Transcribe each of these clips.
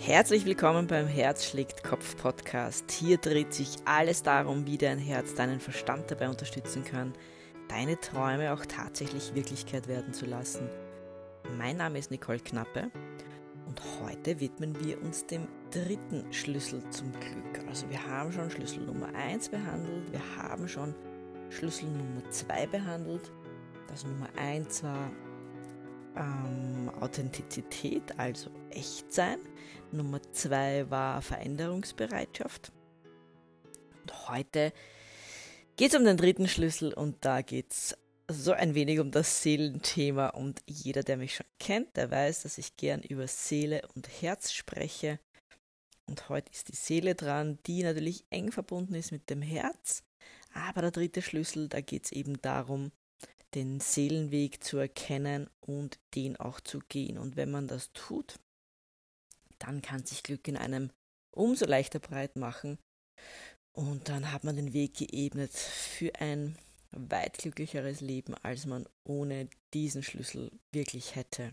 Herzlich willkommen beim Herz schlägt Kopf Podcast. Hier dreht sich alles darum, wie dein Herz deinen Verstand dabei unterstützen kann, deine Träume auch tatsächlich Wirklichkeit werden zu lassen. Mein Name ist Nicole Knappe und heute widmen wir uns dem dritten Schlüssel zum Glück. Also wir haben schon Schlüssel Nummer 1 behandelt, wir haben schon Schlüssel Nummer 2 behandelt. Das Nummer 1 war ähm, Authentizität, also Echtsein. Nummer zwei war Veränderungsbereitschaft. Und heute geht es um den dritten Schlüssel und da geht es so ein wenig um das Seelenthema. Und jeder, der mich schon kennt, der weiß, dass ich gern über Seele und Herz spreche. Und heute ist die Seele dran, die natürlich eng verbunden ist mit dem Herz. Aber der dritte Schlüssel, da geht es eben darum, den Seelenweg zu erkennen und den auch zu gehen. Und wenn man das tut, dann kann sich Glück in einem umso leichter breit machen. Und dann hat man den Weg geebnet für ein weit glücklicheres Leben, als man ohne diesen Schlüssel wirklich hätte.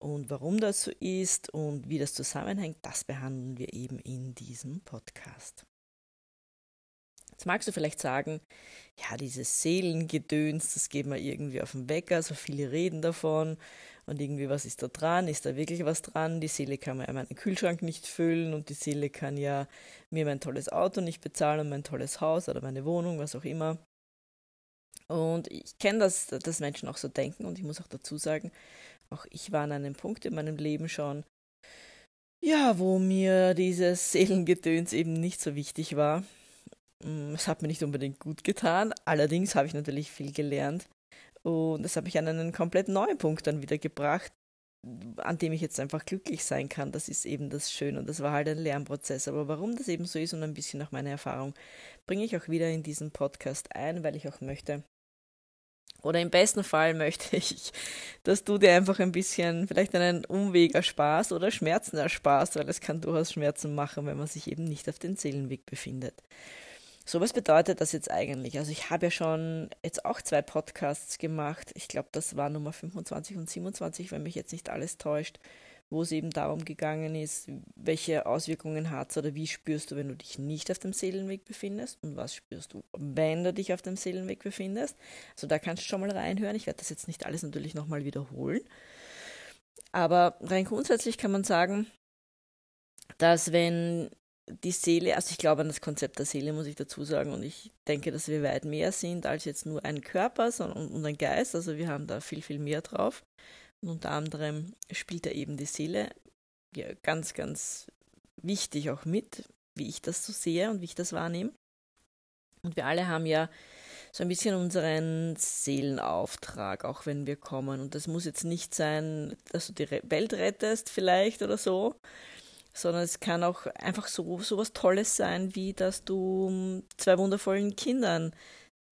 Und warum das so ist und wie das zusammenhängt, das behandeln wir eben in diesem Podcast. Jetzt magst du vielleicht sagen, ja, dieses Seelengedöns, das geht mir irgendwie auf den Wecker, so viele reden davon und irgendwie, was ist da dran? Ist da wirklich was dran? Die Seele kann mir meinen Kühlschrank nicht füllen und die Seele kann ja mir mein tolles Auto nicht bezahlen und mein tolles Haus oder meine Wohnung, was auch immer. Und ich kenne das, dass Menschen auch so denken und ich muss auch dazu sagen, auch ich war an einem Punkt in meinem Leben schon, ja, wo mir dieses Seelengedöns eben nicht so wichtig war. Mm, es hat mir nicht unbedingt gut getan. Allerdings habe ich natürlich viel gelernt. Und das habe ich an einen komplett neuen Punkt dann wieder gebracht, an dem ich jetzt einfach glücklich sein kann. Das ist eben das Schöne. Und das war halt ein Lernprozess. Aber warum das eben so ist und ein bisschen nach meiner Erfahrung, bringe ich auch wieder in diesen Podcast ein, weil ich auch möchte, oder im besten Fall möchte ich, dass du dir einfach ein bisschen vielleicht einen Umweg ersparst oder Schmerzen ersparst, weil es kann durchaus Schmerzen machen, wenn man sich eben nicht auf den Seelenweg befindet. So, was bedeutet das jetzt eigentlich? Also ich habe ja schon jetzt auch zwei Podcasts gemacht. Ich glaube, das war Nummer 25 und 27, wenn mich jetzt nicht alles täuscht, wo es eben darum gegangen ist, welche Auswirkungen hat es oder wie spürst du, wenn du dich nicht auf dem Seelenweg befindest und was spürst du, wenn du dich auf dem Seelenweg befindest. Also da kannst du schon mal reinhören. Ich werde das jetzt nicht alles natürlich nochmal wiederholen. Aber rein grundsätzlich kann man sagen, dass wenn die Seele, also ich glaube an das Konzept der Seele, muss ich dazu sagen, und ich denke, dass wir weit mehr sind als jetzt nur ein Körper und ein Geist, also wir haben da viel, viel mehr drauf. Und unter anderem spielt da eben die Seele ja, ganz, ganz wichtig auch mit, wie ich das so sehe und wie ich das wahrnehme. Und wir alle haben ja so ein bisschen unseren Seelenauftrag, auch wenn wir kommen. Und das muss jetzt nicht sein, dass du die Welt rettest vielleicht oder so, sondern es kann auch einfach so, so was Tolles sein, wie dass du zwei wundervollen Kindern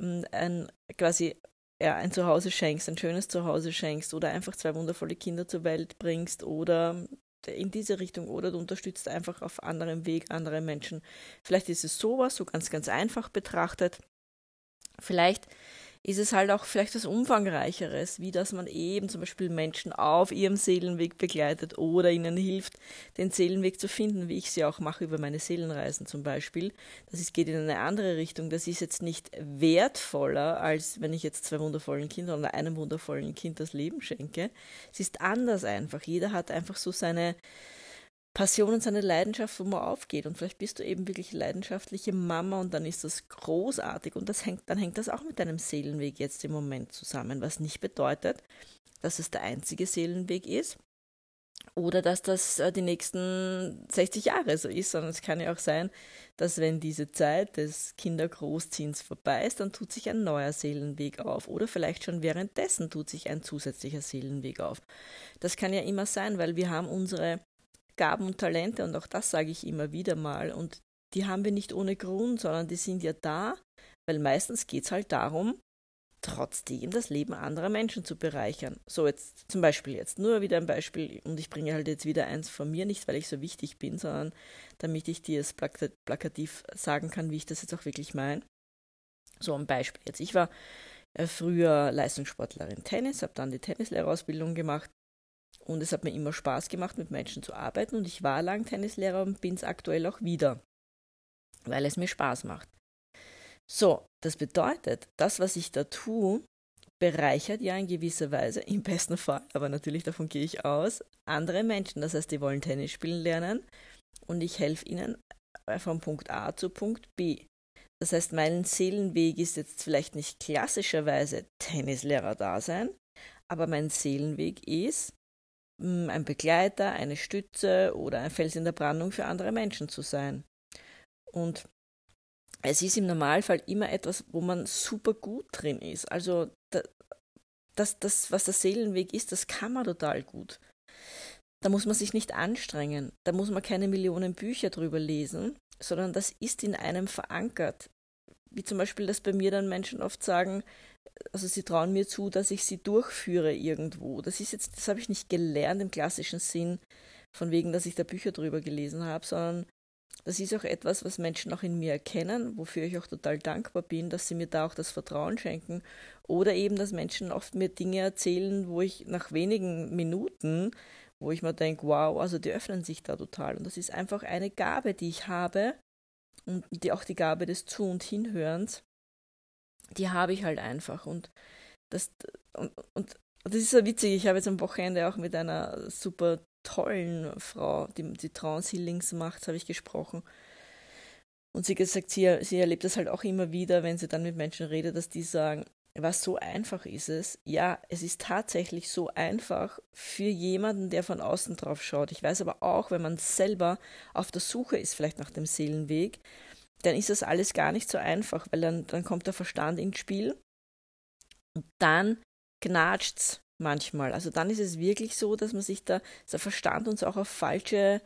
hm, ein quasi ja, ein Zuhause schenkst, ein schönes Zuhause schenkst oder einfach zwei wundervolle Kinder zur Welt bringst oder in diese Richtung oder du unterstützt einfach auf anderem Weg andere Menschen. Vielleicht ist es sowas, so ganz, ganz einfach betrachtet. Vielleicht ist es halt auch vielleicht was Umfangreicheres, wie dass man eben zum Beispiel Menschen auf ihrem Seelenweg begleitet oder ihnen hilft, den Seelenweg zu finden, wie ich sie auch mache über meine Seelenreisen zum Beispiel. Das ist, geht in eine andere Richtung. Das ist jetzt nicht wertvoller, als wenn ich jetzt zwei wundervollen Kindern oder einem wundervollen Kind das Leben schenke. Es ist anders einfach. Jeder hat einfach so seine, Passion und seine Leidenschaft, wo man aufgeht. Und vielleicht bist du eben wirklich leidenschaftliche Mama und dann ist das großartig. Und das hängt, dann hängt das auch mit deinem Seelenweg jetzt im Moment zusammen, was nicht bedeutet, dass es der einzige Seelenweg ist oder dass das äh, die nächsten 60 Jahre so ist, sondern es kann ja auch sein, dass wenn diese Zeit des Kindergroßziehens vorbei ist, dann tut sich ein neuer Seelenweg auf oder vielleicht schon währenddessen tut sich ein zusätzlicher Seelenweg auf. Das kann ja immer sein, weil wir haben unsere Gaben und Talente und auch das sage ich immer wieder mal und die haben wir nicht ohne Grund, sondern die sind ja da, weil meistens geht es halt darum, trotzdem das Leben anderer Menschen zu bereichern. So jetzt zum Beispiel jetzt nur wieder ein Beispiel und ich bringe halt jetzt wieder eins von mir, nicht weil ich so wichtig bin, sondern damit ich dir es plakativ sagen kann, wie ich das jetzt auch wirklich meine. So ein Beispiel jetzt. Ich war äh, früher Leistungssportlerin Tennis, habe dann die Tennislehrerausbildung gemacht Und es hat mir immer Spaß gemacht, mit Menschen zu arbeiten. Und ich war lang Tennislehrer und bin es aktuell auch wieder, weil es mir Spaß macht. So, das bedeutet, das, was ich da tue, bereichert ja in gewisser Weise, im besten Fall, aber natürlich davon gehe ich aus, andere Menschen. Das heißt, die wollen Tennis spielen lernen und ich helfe ihnen von Punkt A zu Punkt B. Das heißt, mein Seelenweg ist jetzt vielleicht nicht klassischerweise Tennislehrer-Dasein, aber mein Seelenweg ist, ein Begleiter, eine Stütze oder ein Fels in der Brandung für andere Menschen zu sein. Und es ist im Normalfall immer etwas, wo man super gut drin ist. Also das, das, was der Seelenweg ist, das kann man total gut. Da muss man sich nicht anstrengen, da muss man keine Millionen Bücher drüber lesen, sondern das ist in einem verankert. Wie zum Beispiel, dass bei mir dann Menschen oft sagen, also sie trauen mir zu, dass ich sie durchführe irgendwo. Das ist jetzt, das habe ich nicht gelernt im klassischen Sinn, von wegen, dass ich da Bücher drüber gelesen habe, sondern das ist auch etwas, was Menschen auch in mir erkennen, wofür ich auch total dankbar bin, dass sie mir da auch das Vertrauen schenken. Oder eben, dass Menschen oft mir Dinge erzählen, wo ich nach wenigen Minuten, wo ich mir denke, wow, also die öffnen sich da total. Und das ist einfach eine Gabe, die ich habe und die auch die Gabe des Zu- und Hinhörens, die habe ich halt einfach. Und das, und, und das ist so witzig, ich habe jetzt am Wochenende auch mit einer super tollen Frau, die, die Trance-Healings macht, habe ich gesprochen. Und sie gesagt, sie, sie erlebt das halt auch immer wieder, wenn sie dann mit Menschen redet, dass die sagen, was so einfach ist es. Ja, es ist tatsächlich so einfach für jemanden, der von außen drauf schaut. Ich weiß aber auch, wenn man selber auf der Suche ist, vielleicht nach dem Seelenweg, dann ist das alles gar nicht so einfach, weil dann, dann kommt der Verstand ins Spiel und dann knatscht's manchmal. Also dann ist es wirklich so, dass man sich da, der Verstand uns auch auf falsche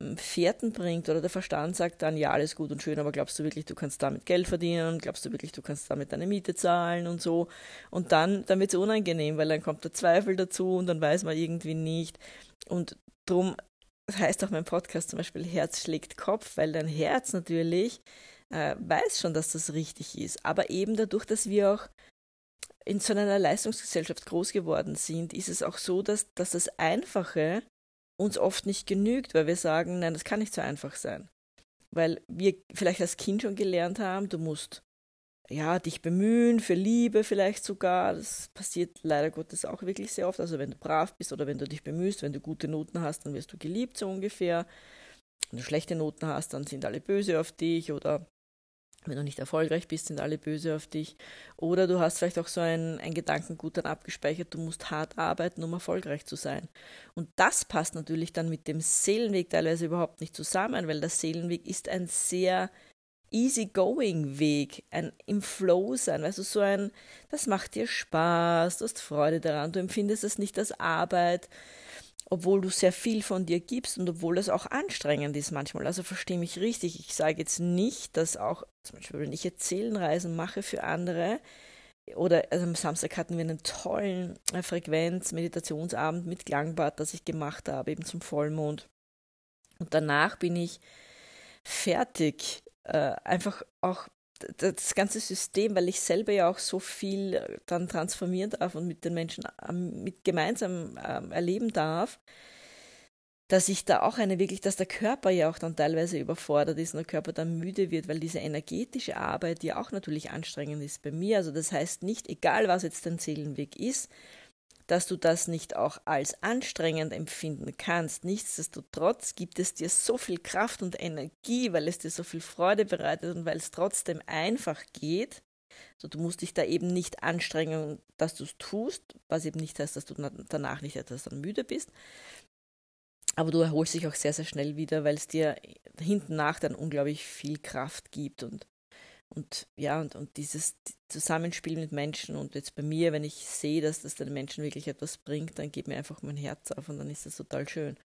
ähm, Fährten bringt oder der Verstand sagt dann, ja, alles gut und schön, aber glaubst du wirklich, du kannst damit Geld verdienen? Glaubst du wirklich, du kannst damit deine Miete zahlen und so? Und dann, dann wird es unangenehm, weil dann kommt der Zweifel dazu und dann weiß man irgendwie nicht. Und drum heißt auch mein Podcast zum Beispiel Herz schlägt Kopf, weil dein Herz natürlich äh, weiß schon, dass das richtig ist. Aber eben dadurch, dass wir auch in so einer Leistungsgesellschaft groß geworden sind, ist es auch so, dass, dass das Einfache uns oft nicht genügt, weil wir sagen, nein, das kann nicht so einfach sein. Weil wir vielleicht als Kind schon gelernt haben, du musst ja, dich bemühen, für Liebe vielleicht sogar. Das passiert leider Gottes auch wirklich sehr oft. Also wenn du brav bist oder wenn du dich bemühst, wenn du gute Noten hast, dann wirst du geliebt, so ungefähr. Wenn du schlechte Noten hast, dann sind alle böse auf dich oder wenn du nicht erfolgreich bist, sind alle böse auf dich. Oder du hast vielleicht auch so ein, ein Gedankengut dann abgespeichert, du musst hart arbeiten, um erfolgreich zu sein. Und das passt natürlich dann mit dem Seelenweg teilweise überhaupt nicht zusammen, weil der Seelenweg ist ein sehr easygoing Weg, ein im Flow sein, du, so ein, das macht dir Spaß, du hast Freude daran, du empfindest es nicht als Arbeit, obwohl du sehr viel von dir gibst und obwohl das auch anstrengend ist manchmal. Also verstehe mich richtig, ich sage jetzt nicht, dass auch, zum Beispiel, wenn ich Erzählenreisen mache für andere, oder also am Samstag hatten wir einen tollen äh, Frequenz-Meditationsabend mit Klangbad, das ich gemacht habe, eben zum Vollmond. Und danach bin ich fertig äh, einfach auch das ganze System, weil ich selber ja auch so viel äh, dann transformieren darf und mit den Menschen ähm, mit gemeinsam ähm, erleben darf, dass ich da auch eine wirklich, dass der Körper ja auch dann teilweise überfordert ist und der Körper dann müde wird, weil diese energetische Arbeit ja auch natürlich anstrengend ist bei mir. Also das heißt nicht, egal was jetzt dein Seelenweg ist, dass du das nicht auch als anstrengend empfinden kannst. Nichtsdestotrotz gibt es dir so viel Kraft und Energie, weil es dir so viel Freude bereitet und weil es trotzdem einfach geht. So, du musst dich da eben nicht anstrengen, dass du es tust, was eben nicht heißt, dass du danach nicht etwas dann müde bist. Aber du erholst dich auch sehr, sehr schnell wieder, weil es dir hinten nach dann unglaublich viel Kraft gibt und und ja, und, und dieses Zusammenspiel mit Menschen und jetzt bei mir, wenn ich sehe, dass das den Menschen wirklich etwas bringt, dann geht mir einfach mein Herz auf und dann ist das total schön.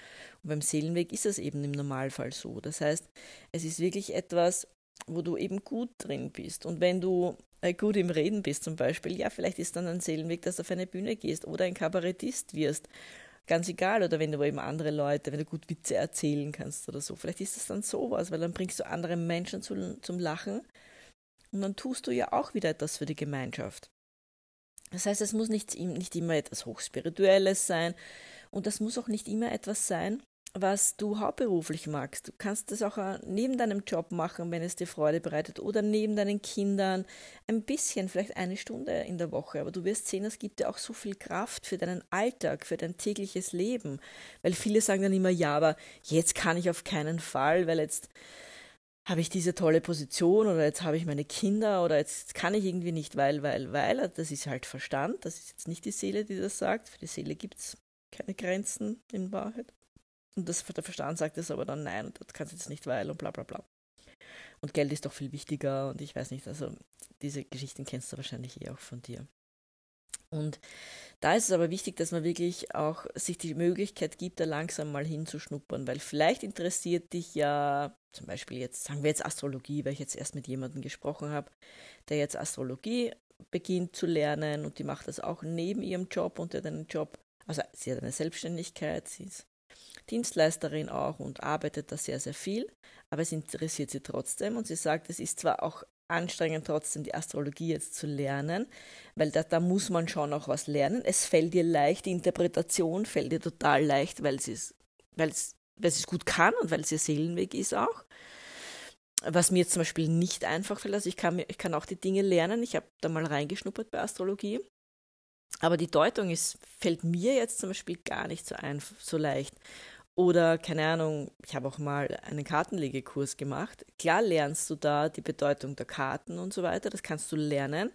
Und beim Seelenweg ist es eben im Normalfall so. Das heißt, es ist wirklich etwas, wo du eben gut drin bist. Und wenn du äh, gut im Reden bist zum Beispiel, ja, vielleicht ist dann ein Seelenweg, dass du auf eine Bühne gehst oder ein Kabarettist wirst. Ganz egal, oder wenn du eben andere Leute, wenn du gut Witze erzählen kannst oder so. Vielleicht ist es dann sowas, weil dann bringst du andere Menschen zu, zum Lachen und dann tust du ja auch wieder etwas für die Gemeinschaft. Das heißt, es muss nicht, nicht immer etwas Hochspirituelles sein Und das muss auch nicht immer etwas sein, was du hauptberuflich magst. Du kannst das auch äh, neben deinem Job machen, wenn es dir Freude bereitet, oder neben deinen Kindern ein bisschen, vielleicht eine Stunde in der Woche. Aber du wirst sehen, es gibt dir auch so viel Kraft für deinen Alltag, für dein tägliches Leben. Weil viele sagen dann immer, ja, aber jetzt kann ich auf keinen Fall, weil jetzt habe ich diese tolle Position oder jetzt habe ich meine Kinder oder jetzt kann ich irgendwie nicht, weil, weil, weil. Das ist halt Verstand, das ist jetzt nicht die Seele, die das sagt. Für die Seele gibt es keine Grenzen in Wahrheit. Und das, der Verstand sagt es aber dann, nein, das kannst du jetzt nicht, weil und bla bla bla. Und Geld ist doch viel wichtiger und ich weiß nicht, also diese Geschichten kennst du wahrscheinlich eh auch von dir. Und da ist es aber wichtig, dass man wirklich auch sich die Möglichkeit gibt, da langsam mal hinzuschnuppern, weil vielleicht interessiert dich ja zum Beispiel jetzt, sagen wir jetzt Astrologie, weil ich jetzt erst mit jemandem gesprochen habe, der jetzt Astrologie beginnt zu lernen und die macht das auch neben ihrem Job und der einen Job, also sie hat eine Selbstständigkeit, sie ist Dienstleisterin auch und arbeitet da sehr, sehr viel, aber es interessiert sie trotzdem und sie sagt, es ist zwar auch anstrengend trotzdem die Astrologie jetzt zu lernen, weil da, da muss man schon auch was lernen. Es fällt ihr leicht, die Interpretation fällt ihr total leicht, weil sie es, weil es, weil sie es gut kann und weil es ihr Seelenweg ist auch. Was mir zum Beispiel nicht einfach fällt, also ich kann, ich kann auch die Dinge lernen. Ich habe da mal reingeschnuppert bei Astrologie aber die Deutung ist, fällt mir jetzt zum Beispiel gar nicht so, einfach, so leicht. Oder, keine Ahnung, ich habe auch mal einen Kartenlegekurs gemacht. Klar lernst du da die Bedeutung der Karten und so weiter, das kannst du lernen.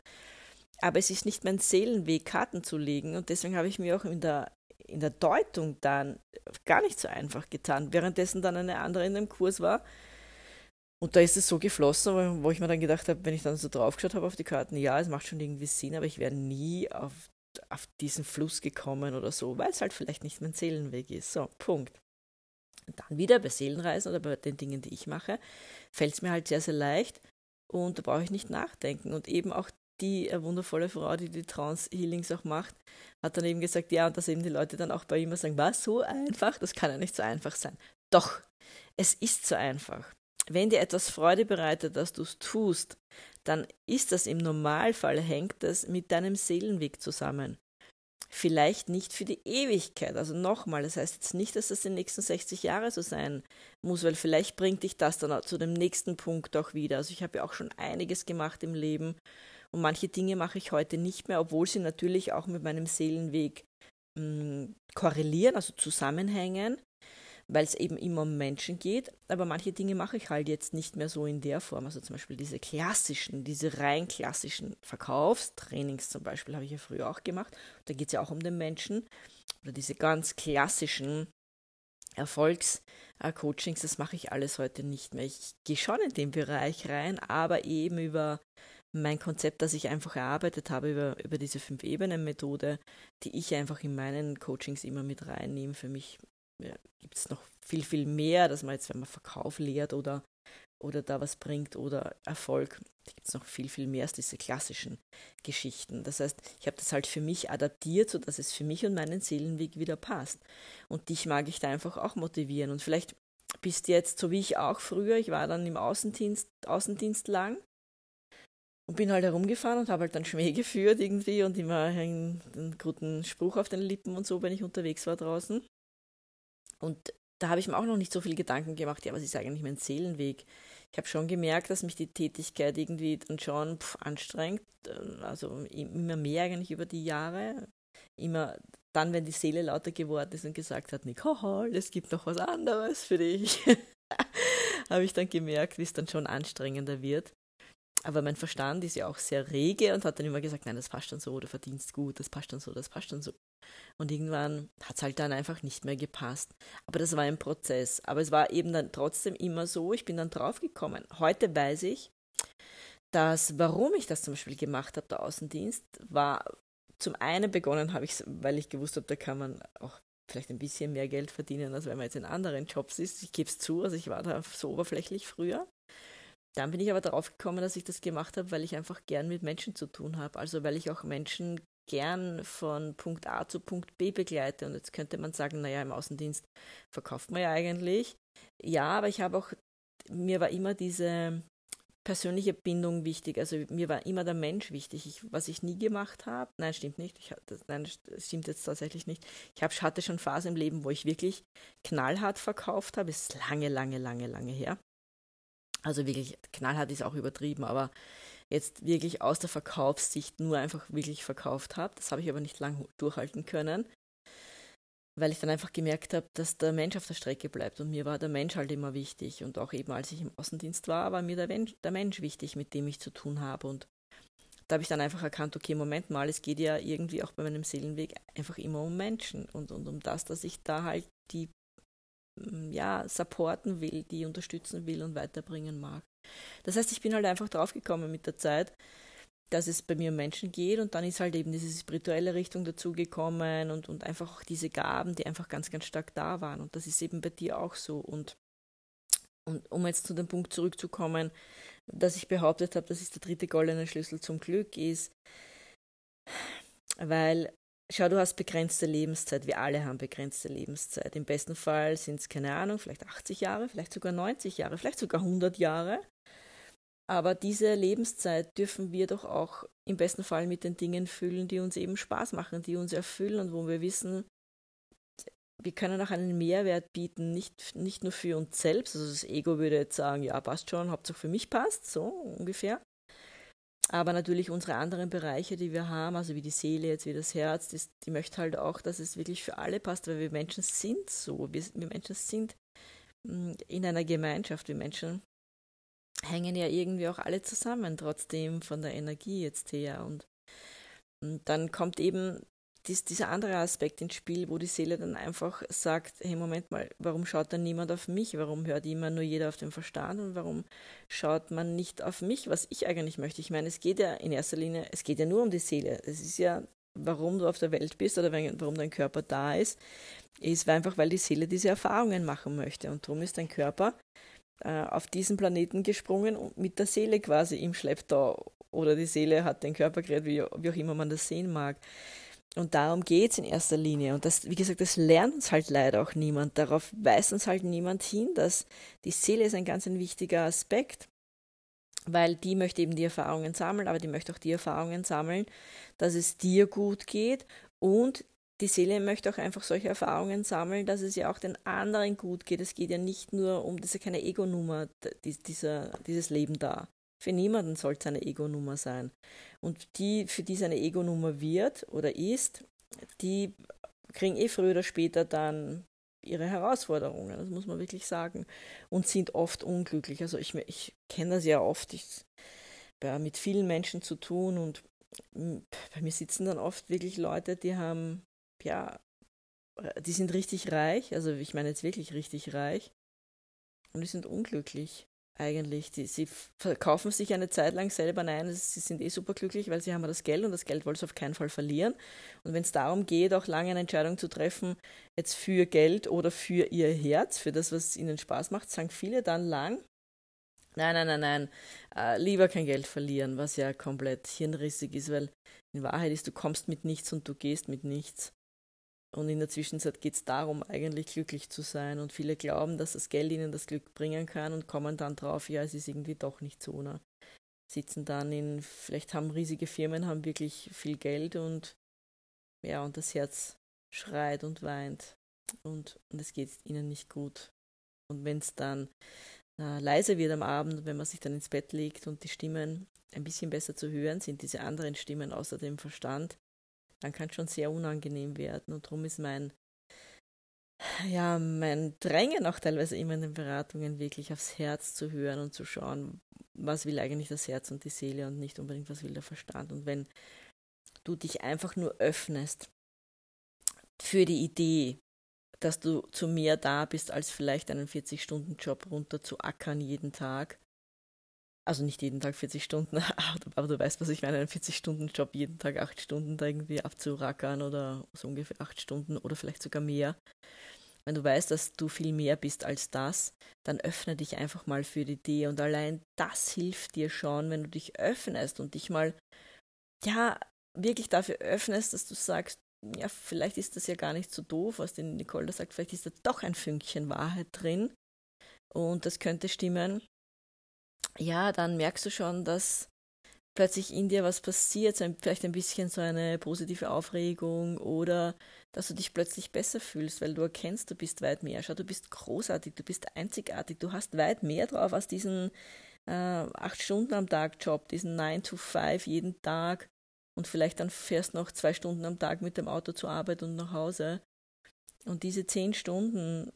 Aber es ist nicht mein Seelenweg, Karten zu legen. Und deswegen habe ich mir auch in der, in der Deutung dann gar nicht so einfach getan. Währenddessen dann eine andere in dem Kurs war. Und da ist es so geflossen, wo ich mir dann gedacht habe, wenn ich dann so draufgeschaut habe auf die Karten, ja, es macht schon irgendwie Sinn, aber ich wäre nie auf auf diesen Fluss gekommen oder so, weil es halt vielleicht nicht mein Seelenweg ist. So, Punkt. Dann wieder bei Seelenreisen oder bei den Dingen, die ich mache, fällt es mir halt sehr, sehr leicht und da brauche ich nicht nachdenken. Und eben auch die äh, wundervolle Frau, die die Trance-Healings auch macht, hat dann eben gesagt, ja, und dass eben die Leute dann auch bei ihm sagen, was, so einfach? Das kann ja nicht so einfach sein. Doch, es ist so einfach. Wenn dir etwas Freude bereitet, dass du es tust, dann ist das im Normalfall, hängt das mit deinem Seelenweg zusammen. Vielleicht nicht für die Ewigkeit. Also nochmal, das heißt jetzt nicht, dass das die nächsten 60 Jahre so sein muss, weil vielleicht bringt dich das dann zu dem nächsten Punkt auch wieder. Also ich habe ja auch schon einiges gemacht im Leben und manche Dinge mache ich heute nicht mehr, obwohl sie natürlich auch mit meinem Seelenweg mh, hm, korrelieren, also zusammenhängen weil es eben immer um Menschen geht. Aber manche Dinge mache ich halt jetzt nicht mehr so in der Form. Also zum Beispiel diese klassischen, diese rein klassischen Verkaufstrainings zum Beispiel habe ich ja früher auch gemacht. Da geht es ja auch um den Menschen. Oder diese ganz klassischen Erfolgscoachings, das mache ich alles heute nicht mehr. Ich gehe schon in den Bereich rein, aber eben über mein Konzept, das ich einfach erarbeitet habe, über, über diese Fünf-Ebenen-Methode, die ich einfach in meinen Coachings immer mit reinnehme. Für mich ja, gibt es noch viel, viel mehr, dass man jetzt, wenn man Verkauf lehrt oder, oder da was bringt oder Erfolg, gibt es noch viel, viel mehr als diese klassischen Geschichten. Das heißt, ich habe das halt für mich adaptiert, sodass es für mich und meinen Seelenweg wieder passt. Und dich mag ich da einfach auch motivieren. Und vielleicht bist du jetzt so wie ich auch früher, ich war dann im Außendienst, Außendienst lang und bin halt herumgefahren und habe halt dann Schmäh geführt irgendwie und immer einen, einen guten Spruch auf den Lippen und so, wenn ich unterwegs war draußen. Und da habe ich mir auch noch nicht so viel Gedanken gemacht, ja, was ist eigentlich mein Seelenweg? Ich habe schon gemerkt, dass mich die Tätigkeit irgendwie dann schon pff, anstrengt, äh, also immer mehr eigentlich über die Jahre. Immer dann, wenn die Seele lauter geworden ist und gesagt hat, Nicole, es gibt noch was anderes für dich, habe ich dann gemerkt, wie es dann schon anstrengender wird. Aber mein Verstand ist ja auch sehr rege und hat dann immer gesagt, nein, das passt schon so, du verdienst gut, das passt schon so, das passt schon so. Und irgendwann hat es halt dann einfach nicht mehr gepasst. Aber das war ein Prozess. Aber es war eben dann trotzdem immer so, ich bin dann draufgekommen. Heute weiß ich, dass warum ich das zum Beispiel gemacht habe, der Außendienst, war zum einen begonnen habe ich weil ich gewusst habe, da kann man auch vielleicht ein bisschen mehr Geld verdienen, als wenn man jetzt in anderen Jobs ist. Ich gebe es zu, also ich war da so oberflächlich früher. Dann bin ich aber darauf gekommen, dass ich das gemacht habe, weil ich einfach gern mit Menschen zu tun habe. Also weil ich auch Menschen gern von Punkt A zu Punkt B begleite. Und jetzt könnte man sagen, naja, im Außendienst verkauft man ja eigentlich. Ja, aber ich habe auch, mir war immer diese persönliche Bindung wichtig. Also mir war immer der Mensch wichtig. Ich, was ich nie gemacht habe, nein, stimmt nicht. Ich, das, nein, stimmt jetzt tatsächlich nicht. Ich hab, hatte schon Phasen im Leben, wo ich wirklich knallhart verkauft habe. Ist lange, lange, lange, lange her. Also wirklich, knallhart ist auch übertrieben, aber jetzt wirklich aus der Verkaufssicht nur einfach wirklich verkauft habe. Das habe ich aber nicht lang durchhalten können weil ich dann einfach gemerkt habe, dass der Mensch auf der Strecke bleibt. Und mir war der Mensch halt immer wichtig. Und auch eben, als ich im Außendienst war, war mir der Mensch, der Mensch wichtig, mit dem ich zu tun habe. Und da habe ich dann einfach erkannt, okay, Moment mal, es geht ja irgendwie auch bei meinem Seelenweg einfach immer um Menschen und, und um das, dass ich da halt die ja, supporten will, die unterstützen will und weiterbringen mag. Das heißt, ich bin halt einfach draufgekommen mit der Zeit, dass es bei mir um Menschen geht und dann ist halt eben diese spirituelle Richtung dazugekommen und, und einfach auch diese Gaben, die einfach ganz, ganz stark da waren. Und das ist eben bei dir auch so. Und, und um jetzt zu dem Punkt zurückzukommen, dass ich behauptet habe, das ist der dritte goldene Schlüssel zum Glück, ist, weil, schau, du hast begrenzte Lebenszeit, wir alle haben begrenzte Lebenszeit. Im besten Fall sind es, keine Ahnung, vielleicht 80 Jahre, vielleicht sogar 90 Jahre, vielleicht sogar 100 Jahre. Aber diese Lebenszeit dürfen wir doch auch im besten Fall mit den Dingen füllen, die uns eben Spaß machen, die uns erfüllen und wo wir wissen, wir können auch einen Mehrwert bieten, nicht, nicht nur für uns selbst. Also das Ego würde jetzt sagen, ja, passt schon, Hauptsache für mich passt, so ungefähr. Aber natürlich unsere anderen Bereiche, die wir haben, also wie die Seele, jetzt wie das Herz, die, die möchte halt auch, dass es wirklich für alle passt, weil wir Menschen sind so. Wir, wir Menschen sind mm, in einer Gemeinschaft. Wir Menschen hängen ja irgendwie auch alle zusammen, trotzdem von der Energie jetzt her. Und, und dann kommt eben dies, dieser andere Aspekt ins Spiel, wo die Seele dann einfach sagt, hey Moment mal, warum schaut dann niemand auf mich? Warum hört immer nur jeder auf den Verstand und warum schaut man nicht auf mich, was ich eigentlich möchte? Ich meine, es geht ja in erster Linie, es geht ja nur um die Seele. Es ist ja, warum du auf der Welt bist oder warum dein Körper da ist, ist einfach, weil die Seele diese Erfahrungen machen möchte. Und darum ist dein Körper äh, auf diesen Planeten gesprungen und mit der Seele quasi im Schlepptau. Oder die Seele hat den Körper geredet, wie, wie auch immer man das sehen mag. Und darum geht es in erster Linie. Und das, wie gesagt, das lernt uns halt leider auch niemand. Darauf weist uns halt niemand hin, dass die Seele ist ein ganz ein wichtiger Aspekt, weil die möchte eben die Erfahrungen sammeln, aber die möchte auch die Erfahrungen sammeln, dass es dir gut geht und die Seele möchte auch einfach solche Erfahrungen sammeln, dass es ja auch den anderen gut geht. Es geht ja nicht nur um, das ist ja keine Ego-Nummer, dieser, dieses Leben da. Für niemanden soll es eine Ego-Nummer sein. Und die, für die es eine Ego-Nummer wird oder ist, die kriegen eh früher oder später dann ihre Herausforderungen, das muss man wirklich sagen, und sind oft unglücklich. Also ich, ich kenne das ja oft, ich habe mit vielen Menschen zu tun und bei mir sitzen dann oft wirklich Leute, die haben ja, die sind richtig reich, also ich meine jetzt wirklich richtig reich, und die sind unglücklich eigentlich. Die, sie verkaufen sich eine Zeit lang selber, nein, sie sind eh superglücklich, weil sie haben das Geld und das Geld wollen sie auf keinen Fall verlieren. Und wenn es darum geht, auch lange eine Entscheidung zu treffen, jetzt für Geld oder für ihr Herz, für das, was ihnen Spaß macht, sagen viele dann lang, nein, nein, nein, nein, äh, lieber kein Geld verlieren, was ja komplett hirnrissig ist, weil in Wahrheit ist, du kommst mit nichts und du gehst mit nichts. Und in der Zwischenzeit geht es darum, eigentlich glücklich zu sein. Und viele glauben, dass das Geld ihnen das Glück bringen kann und kommen dann drauf, ja, es ist irgendwie doch nicht so. Ne? Sitzen dann in, vielleicht haben riesige Firmen, haben wirklich viel Geld und ja, und das Herz schreit und weint und, und es geht ihnen nicht gut. Und wenn es dann äh, leise wird am Abend, wenn man sich dann ins Bett legt und die Stimmen ein bisschen besser zu hören sind, diese anderen Stimmen außer dem Verstand, dann kann es schon sehr unangenehm werden. Und darum ist mein, ja, mein Drängen auch teilweise immer in den Beratungen wirklich aufs Herz zu hören und zu schauen, was will eigentlich das Herz und die Seele und nicht unbedingt, was will der Verstand. Und wenn du dich einfach nur öffnest für die Idee, dass du zu mehr da bist, als vielleicht einen 40-Stunden-Job runter zu ackern jeden Tag, also nicht jeden Tag 40 Stunden, aber du weißt, was ich meine, einen 40-Stunden-Job jeden Tag 8 Stunden da irgendwie abzurackern oder so ungefähr 8 Stunden oder vielleicht sogar mehr. Wenn du weißt, dass du viel mehr bist als das, dann öffne dich einfach mal für die Idee und allein das hilft dir schon, wenn du dich öffnest und dich mal, ja, wirklich dafür öffnest, dass du sagst, ja, vielleicht ist das ja gar nicht so doof, was die Nicole da sagt, vielleicht ist da doch ein Fünkchen Wahrheit drin und das könnte stimmen ja, dann merkst du schon, dass plötzlich in dir was passiert, so ein, vielleicht ein bisschen so eine positive Aufregung oder dass du dich plötzlich besser fühlst, weil du erkennst, du bist weit mehr. Schau, du bist großartig, du bist einzigartig, du hast weit mehr drauf als diesen äh, acht Stunden am Tag Job, diesen 9 to 5 jeden Tag und vielleicht dann fährst noch zwei Stunden am Tag mit dem Auto zur Arbeit und nach Hause. Und diese zehn Stunden,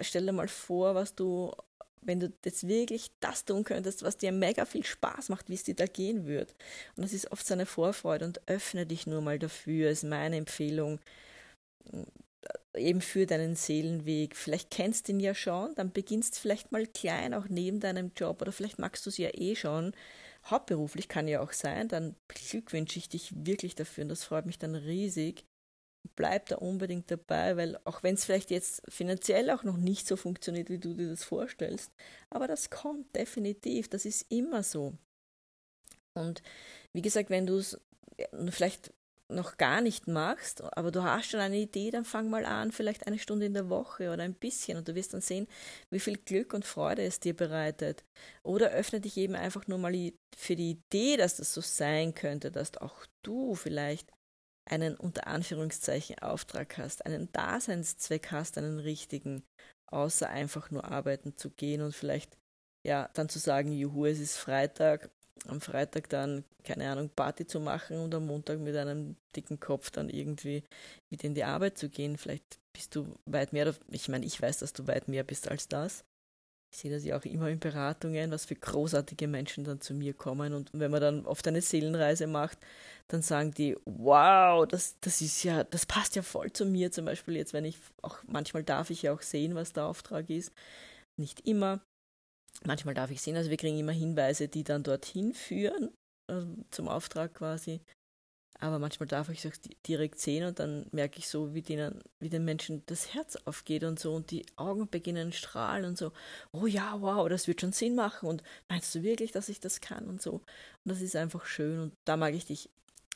stell dir mal vor, was du wenn du jetzt wirklich das tun könntest, was dir mega viel Spaß macht, wie es dir da gehen wird. Und das ist oft so eine Vorfreude und öffne dich nur mal dafür, ist meine Empfehlung, äh, eben für deinen Seelenweg. Vielleicht kennst du ihn ja schon, dann beginnst vielleicht mal klein, auch neben deinem Job, oder vielleicht magst du es ja eh schon. Hauptberuflich kann ja auch sein, dann beglückwünsche ich dich wirklich dafür und das freut mich dann riesig bleib da unbedingt dabei, weil auch wenn es vielleicht jetzt finanziell auch noch nicht so funktioniert, wie du dir das vorstellst, aber das kommt definitiv, das ist immer so. Und wie gesagt, wenn du es vielleicht noch gar nicht machst, aber du hast schon eine Idee, dann fang mal an, vielleicht eine Stunde in der Woche oder ein bisschen und du wirst dann sehen, wie viel Glück und Freude es dir bereitet. Oder öffne dich eben einfach nur mal für die Idee, dass das so sein könnte, dass auch du vielleicht einen unter Anführungszeichen Auftrag hast, einen Daseinszweck hast, einen richtigen, außer einfach nur arbeiten zu gehen und vielleicht ja dann zu sagen, juhu, es ist Freitag, am Freitag dann, keine Ahnung, Party zu machen und am Montag mit einem dicken Kopf dann irgendwie mit in die Arbeit zu gehen. Vielleicht bist du weit mehr, ich meine, ich weiß, dass du weit mehr bist als das. Ich sehe das ja auch immer in Beratungen, was für großartige Menschen dann zu mir kommen. Und wenn man dann oft eine Seelenreise macht, dann sagen die, wow, das, das ist ja, das passt ja voll zu mir. Zum Beispiel jetzt, wenn ich auch, manchmal darf ich ja auch sehen, was der Auftrag ist. Nicht immer. Manchmal darf ich sehen, also wir kriegen immer Hinweise, die dann dorthin führen, also zum Auftrag quasi. Aber manchmal darf ich es auch direkt sehen und dann merke ich so, wie, denen, wie den Menschen das Herz aufgeht und so und die Augen beginnen strahlen und so, oh ja, wow, das wird schon Sinn machen und meinst du wirklich, dass ich das kann und so. Und das ist einfach schön und da mag ich dich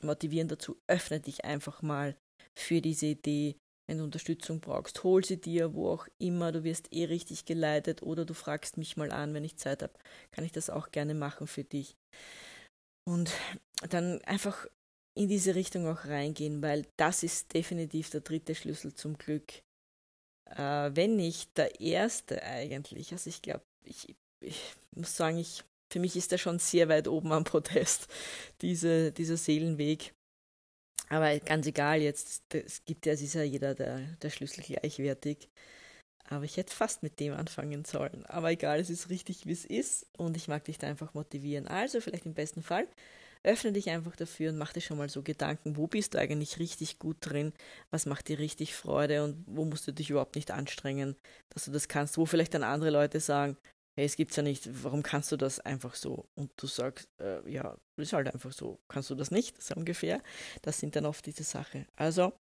motivieren dazu, öffne dich einfach mal für diese Idee. Wenn du Unterstützung brauchst, hol sie dir, wo auch immer, du wirst eh richtig geleitet oder du fragst mich mal an, wenn ich Zeit habe, kann ich das auch gerne machen für dich. Und dann einfach in diese Richtung auch reingehen, weil das ist definitiv der dritte Schlüssel zum Glück. Äh, wenn nicht der erste eigentlich. Also ich glaube, ich, ich, muss sagen, ich, für mich ist er schon sehr weit oben am Protest, diese, dieser Seelenweg. Aber ganz egal, jetzt, es gibt ja, es ist ja jeder der, der Schlüssel gleichwertig. Aber ich hätte fast mit dem anfangen sollen. Aber egal, es ist richtig, wie es ist. Und ich mag dich da einfach motivieren. Also, vielleicht im besten Fall öffne dich einfach dafür und mach dir schon mal so Gedanken, wo bist du eigentlich richtig gut drin, was macht dir richtig Freude und wo musst du dich überhaupt nicht anstrengen, dass du das kannst, wo vielleicht dann andere Leute sagen, hey, es gibt's ja nicht, warum kannst du das einfach so? Und du sagst, äh, ja, ist halt einfach so, kannst du das nicht, so ungefähr. Das sind dann oft diese Sachen. Also,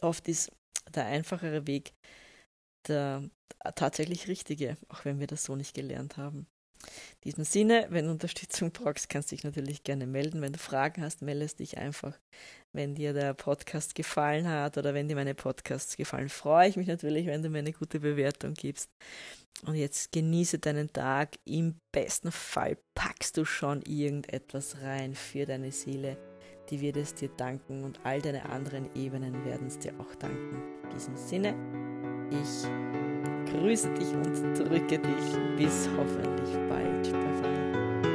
oft ist der einfachere Weg der tatsächlich richtige, auch wenn wir das so nicht gelernt haben. In diesem Sinne, wenn du Unterstützung brauchst, kannst du dich natürlich gerne melden. Wenn du Fragen hast, meldest dich einfach. Wenn dir der Podcast gefallen hat oder wenn dir meine Podcasts gefallen, freue ich mich natürlich, wenn du mir eine gute Bewertung gibst. Und jetzt genieße deinen Tag. Im besten Fall packst du schon irgendetwas rein für deine Seele. Die wird es dir danken und all deine anderen Ebenen werden es dir auch danken. In diesem Sinne, ich grüße dich und drücke dich. Bis hoffentlich bald. Bye bye.